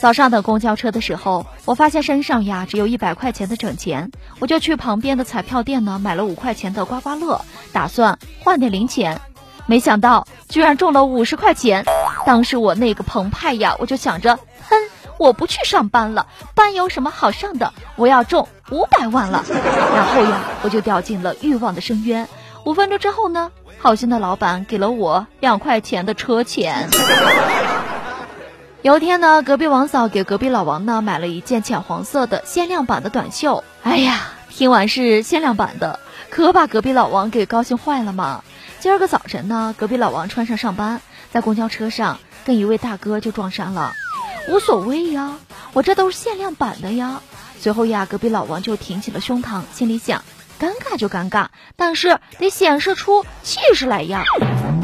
早上等公交车的时候，我发现身上呀只有一百块钱的整钱，我就去旁边的彩票店呢买了五块钱的刮刮乐，打算换点零钱。没想到居然中了五十块钱，当时我那个澎湃呀，我就想着，哼，我不去上班了，班有什么好上的？我要中五百万了。然后呀，我就掉进了欲望的深渊。五分钟之后呢，好心的老板给了我两块钱的车钱。有一天呢，隔壁王嫂给隔壁老王呢买了一件浅黄色的限量版的短袖。哎呀，听完是限量版的，可把隔壁老王给高兴坏了嘛。今儿个早晨呢，隔壁老王穿上上班，在公交车上跟一位大哥就撞衫了。无所谓呀，我这都是限量版的呀。随后呀，隔壁老王就挺起了胸膛，心里想：尴尬就尴尬，但是得显示出气势来呀。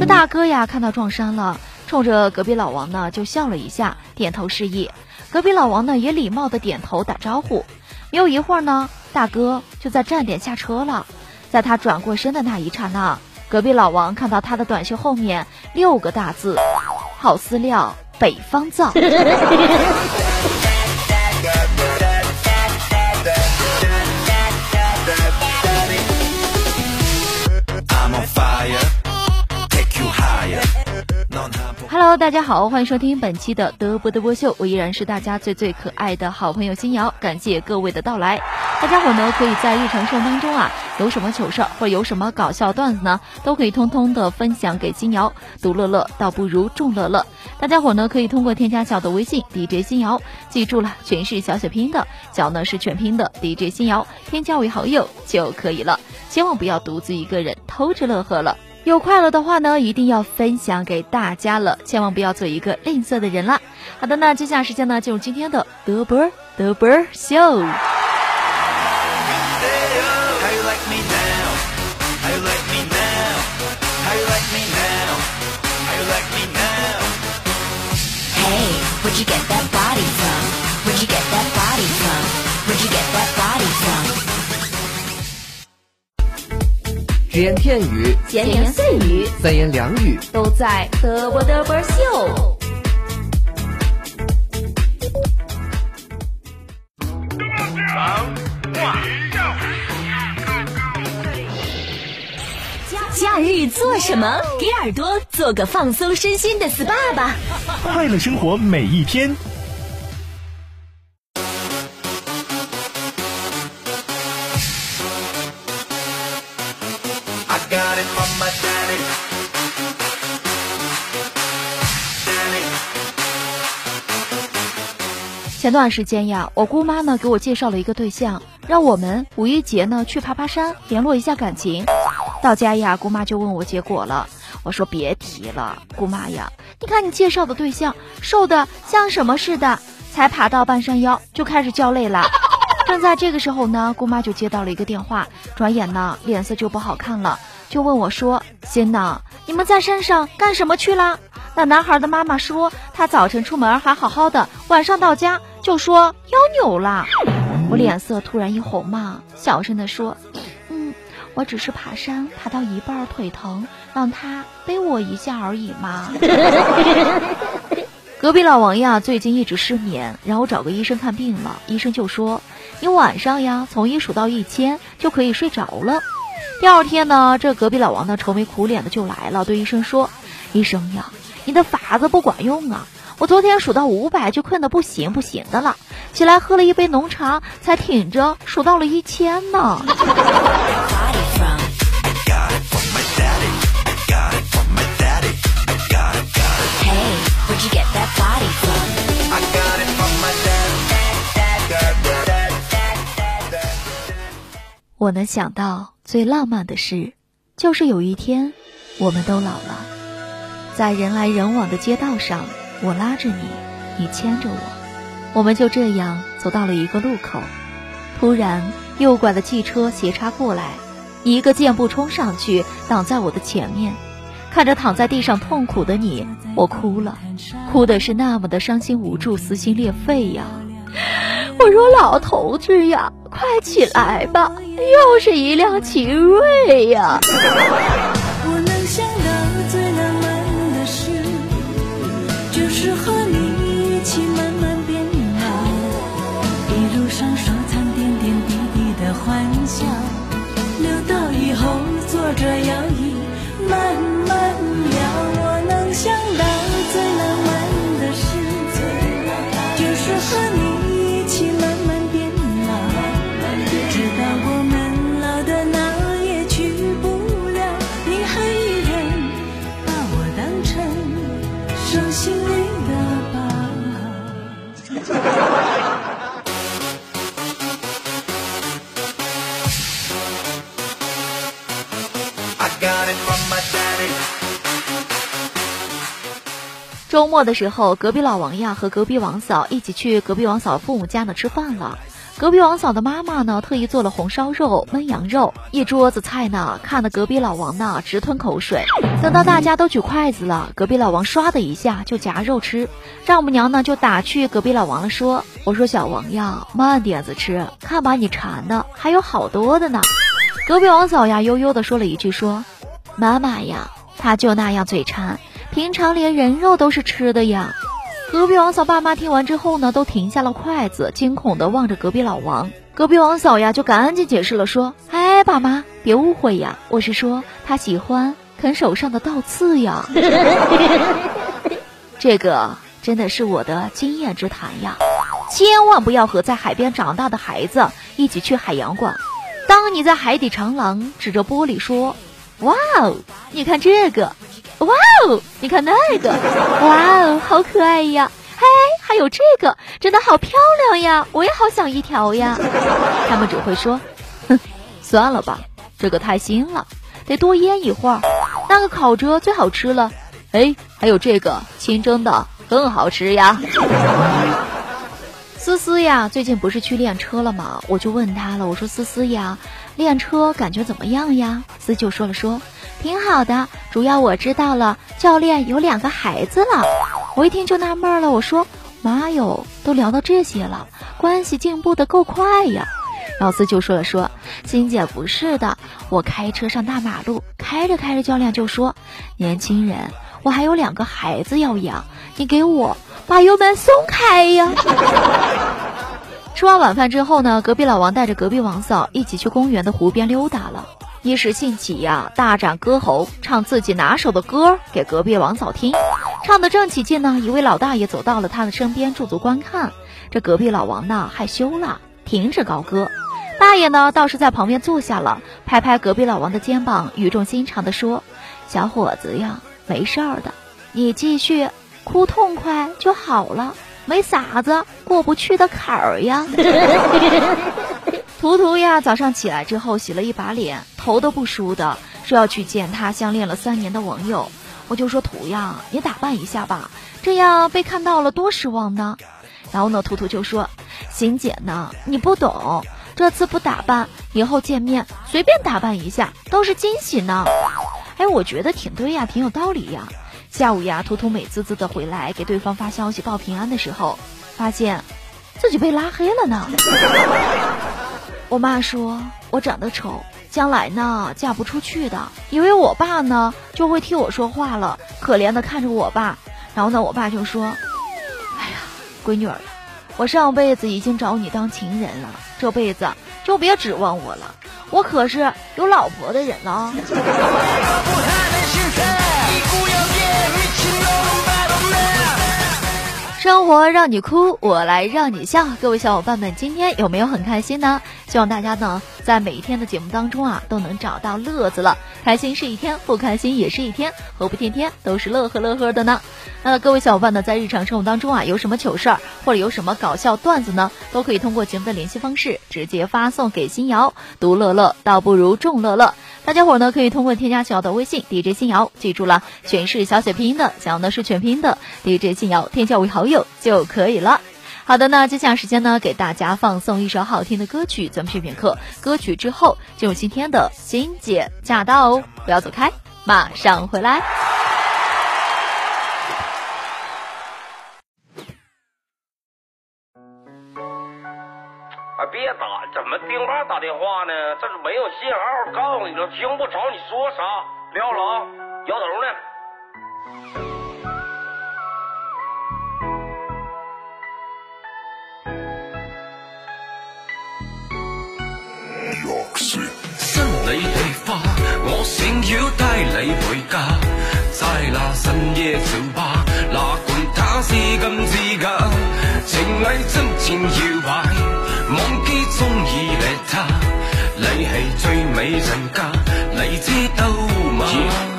这大哥呀，看到撞衫了。冲着隔壁老王呢，就笑了一下，点头示意。隔壁老王呢，也礼貌的点头打招呼。没有一会儿呢，大哥就在站点下车了。在他转过身的那一刹那，隔壁老王看到他的短袖后面六个大字：好饲料，北方造。大家好，欢迎收听本期的德波德波秀，我依然是大家最最可爱的好朋友金瑶，感谢各位的到来。大家伙呢可以在日常生活当中啊，有什么糗事或者有什么搞笑段子呢，都可以通通的分享给金瑶。独乐乐倒不如众乐乐。大家伙呢可以通过添加小的微信 DJ 金瑶，记住了，全是小写拼的，小呢是全拼的 DJ 金瑶，添加为好友就可以了。千万不要独自一个人偷着乐呵了。有快乐的话呢，一定要分享给大家了，千万不要做一个吝啬的人啦。好的，那接下来时间呢，进入今天的德波德波秀。只言片语，闲言碎语，三言两语，都在嘚啵嘚啵秀。假日做什么？给耳朵做个放松身心的 SPA 吧！快乐生活每一天。前段时间呀，我姑妈呢给我介绍了一个对象，让我们五一节呢去爬爬山，联络一下感情。到家呀，姑妈就问我结果了，我说别提了，姑妈呀，你看你介绍的对象瘦的像什么似的，才爬到半山腰就开始叫累了。正在这个时候呢，姑妈就接到了一个电话，转眼呢脸色就不好看了，就问我说：“心呐，你们在山上干什么去了？”那男孩的妈妈说，他早晨出门还好好的，晚上到家就说腰扭了。我脸色突然一红嘛，小声的说：“嗯，我只是爬山爬到一半腿疼，让他背我一下而已嘛。”隔壁老王呀，最近一直失眠，然后找个医生看病了。医生就说：“你晚上呀，从一数到一千就可以睡着了。”第二天呢，这隔壁老王呢，愁眉苦脸的就来了，对医生说：“医生呀。”你的法子不管用啊！我昨天数到五百就困得不行不行的了，起来喝了一杯浓茶，才挺着数到了一千呢。我能想到最浪漫的事，就是有一天，我们都老了，在人来人往的街道上，我拉着你，你牵着我，我们就这样走到了一个路口，突然右拐的汽车斜插过来，一个箭步冲上去挡在我的前面，看着躺在地上痛苦的你，我哭了，哭的是那么的伤心无助，撕心裂肺呀。我说：“老头子呀，快起来吧，又是一辆奇瑞呀！”周末的时候，隔壁老王呀和隔壁王嫂一起去隔壁王嫂父母家呢吃饭了。隔壁王嫂的妈妈呢特意做了红烧肉、焖羊肉，一桌子菜呢，看得隔壁老王呢直吞口水。等到大家都举筷子了，隔壁老王唰的一下就夹肉吃，丈母娘呢就打趣隔壁老王了，说：“我说小王呀，慢点子吃，看把你馋的，还有好多的呢。”隔壁王嫂呀悠悠的说了一句：“说妈妈呀，他就那样嘴馋。”平常连人肉都是吃的呀！隔壁王嫂爸妈听完之后呢，都停下了筷子，惊恐的望着隔壁老王。隔壁王嫂呀，就赶紧解释了，说：“哎，爸妈，别误会呀，我是说他喜欢啃手上的倒刺呀。” 这个真的是我的经验之谈呀！千万不要和在海边长大的孩子一起去海洋馆。当你在海底长廊指着玻璃说：“哇哦，你看这个。”哇哦！你看那个，哇哦，好可爱呀！嘿，还有这个，真的好漂亮呀！我也好想一条呀。他们只会说，哼，算了吧，这个太新了，得多腌一会儿。那个烤着最好吃了。哎，还有这个清蒸的更好吃呀。思思呀，最近不是去练车了吗？我就问他了，我说思思呀，练车感觉怎么样呀？思就说了说。挺好的，主要我知道了，教练有两个孩子了。我一听就纳闷了，我说：“妈哟，都聊到这些了，关系进步的够快呀。”老四就说了：“说，欣姐不是的，我开车上大马路，开着开着，教练就说：年轻人，我还有两个孩子要养，你给我把油门松开呀。”吃完晚饭之后呢，隔壁老王带着隔壁王嫂一起去公园的湖边溜达了。一时兴起呀，大展歌喉，唱自己拿手的歌给隔壁王嫂听。唱得正起劲呢，一位老大爷走到了他的身边驻足观看。这隔壁老王呢害羞了，停止高歌。大爷呢倒是在旁边坐下了，拍拍隔壁老王的肩膀，语重心长地说：“小伙子呀，没事儿的，你继续哭痛快就好了，没啥子过不去的坎儿呀。”图图呀，早上起来之后洗了一把脸，头都不梳的，说要去见他相恋了三年的网友。我就说图呀，你打扮一下吧，这样被看到了多失望呢。然后呢，图图就说：“欣姐呢，你不懂，这次不打扮，以后见面随便打扮一下都是惊喜呢。”哎，我觉得挺对呀，挺有道理呀。下午呀，图图美滋滋的回来给对方发消息报平安的时候，发现自己被拉黑了呢。我妈说我长得丑，将来呢嫁不出去的。以为我爸呢就会替我说话了，可怜的看着我爸。然后呢，我爸就说：“哎呀，闺女儿，我上辈子已经找你当情人了，这辈子就别指望我了。我可是有老婆的人了。”生活让你哭，我来让你笑。各位小伙伴们，今天有没有很开心呢？希望大家呢，在每一天的节目当中啊，都能找到乐子了。开心是一天，不开心也是一天，何不天天都是乐呵乐呵的呢？那各位小伙伴呢，在日常生活当中啊，有什么糗事儿或者有什么搞笑段子呢，都可以通过节目的联系方式直接发送给新瑶。独乐乐倒不如众乐乐。大家伙呢，可以通过添加小瑶的微信 DJ 新瑶，记住了，全是小写拼音的，想要呢是全拼的 DJ 新瑶，添加为好友就可以了。好的，那接下来时间呢，给大家放送一首好听的歌曲，咱们片片刻。歌曲之后进入今天的欣姐驾到哦，不要走开，马上回来。哎，别打，怎么丁爸打电话呢？这是没有信号，告诉你了，听不着你说啥，撂了啊，摇头呢。心里地花，我想要带你回家。在那深夜酒吧，哪管他是金是假，情侣真情摇摆，忘记中意的他。你系最美人家，你知道吗？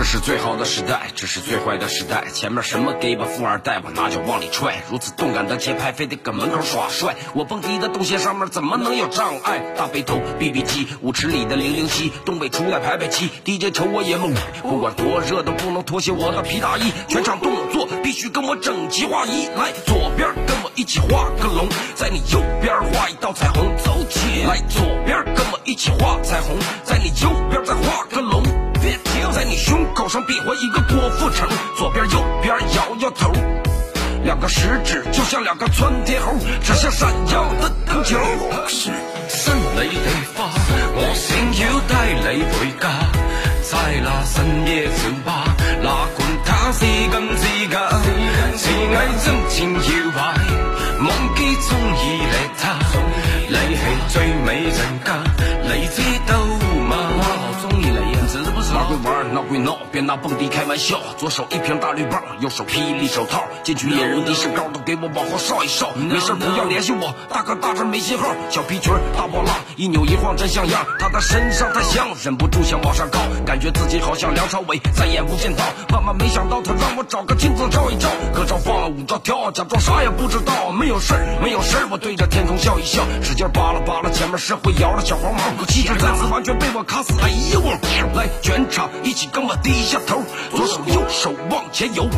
这是最好的时代，这是最坏的时代。前面什么 gay 吧富二代，我拿脚往里踹。如此动感的节拍，非得搁门口耍帅。我蹦迪的动线上面怎么能有障碍？大背头 BB 机，舞池里的零零七，东北初代排排七，DJ 瞅我也懵。不管多热都不能脱下我的皮大衣，全场动作必须跟我整齐划一。来，左边跟我一起画个龙，在你右边画一道彩虹，走起来。左边跟我一起画彩虹，在你右边再画个龙。别停，在你胸口上比划一个郭富城，左边右边摇摇头，两个食指就像两个窜天猴，指向闪耀的灯球。新你地花，我想要帶你回家，在那深夜酒吧，哪管他是金是假，是偽真情搖擺，忘記中意你他，你係最美人家，你会？玩，闹归闹，别拿蹦迪开玩笑。左手一瓶大绿棒，右手霹雳手套，进去野人的身高都给我往后稍一稍。没事不要联系我，大哥大这没信号。小皮裙大波浪，一扭一晃真像样。他的身上太香，忍不住想往上靠，感觉自己好像梁朝伟在演无间道。万万没想到他让我找个镜子照一照，歌照放，舞照跳，假装啥也不知道。没有事没，有事，我对着天空笑一笑，使劲扒拉扒拉前面是会摇的小黄毛，可氣質再次完全被我卡死。哎呦我，來全一起跟我低下头，左手右手往前游。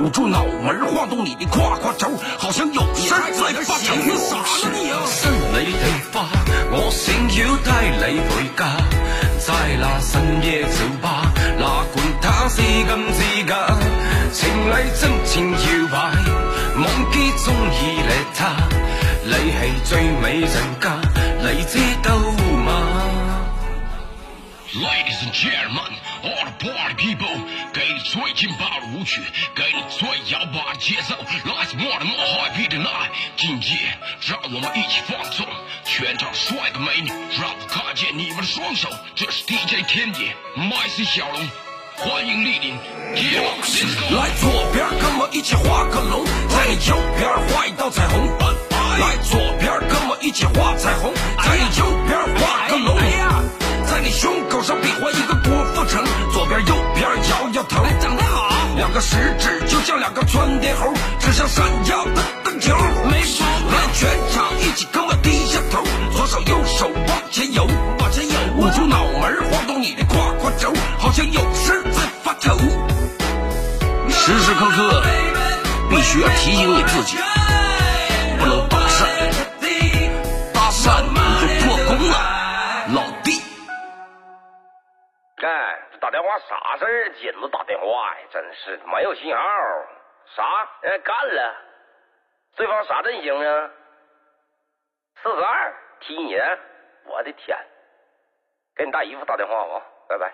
捂住脑门，晃动你的胯胯軸，好像有事在发愁。你傻了你啊！新你地花，我想要带你回家，在那深夜酒吧，哪管他是金是假，情侶真情摇摆，忘记中意你他，你係最美人家，你知道？Ladies and gentlemen, all the party people，给你最劲爆的舞曲，给你最摇摆的节奏，Let's more and more happy tonight。今夜，让我们一起放纵，全场帅哥美女，让我看见你们的双手。这是 DJ 天野，MC 小龙，欢迎莅临。来左边跟我一起画个龙，在你右边画一道彩虹。来左边跟我一起画彩虹，在你右胸口上比划一个郭富城，左边右边摇摇头。长得好，两个食指就像两个窜天猴，指向闪耀的灯球。没说，来全场一起跟我低下头，左手右手往前游，往前游，捂住脑门，晃动你的胯胯轴，好像有事在发愁。时时刻刻必须要提醒你自己，电话啥事儿？紧着打电话呀，真是没有信号。啥？哎，干了。对方啥阵型啊？四十二踢你？我的天！给你大姨夫打电话吧，拜拜。